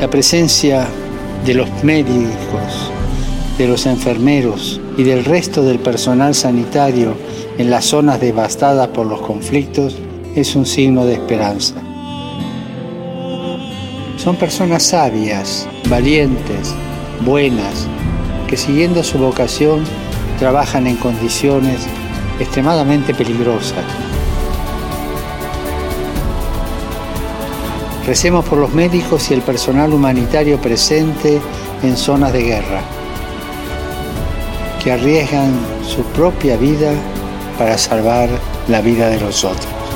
La presencia de los médicos, de los enfermeros y del resto del personal sanitario en las zonas devastadas por los conflictos es un signo de esperanza. Son personas sabias, valientes, buenas, que siguiendo su vocación trabajan en condiciones extremadamente peligrosas. Recemos por los médicos y el personal humanitario presente en zonas de guerra, que arriesgan su propia vida para salvar la vida de los otros.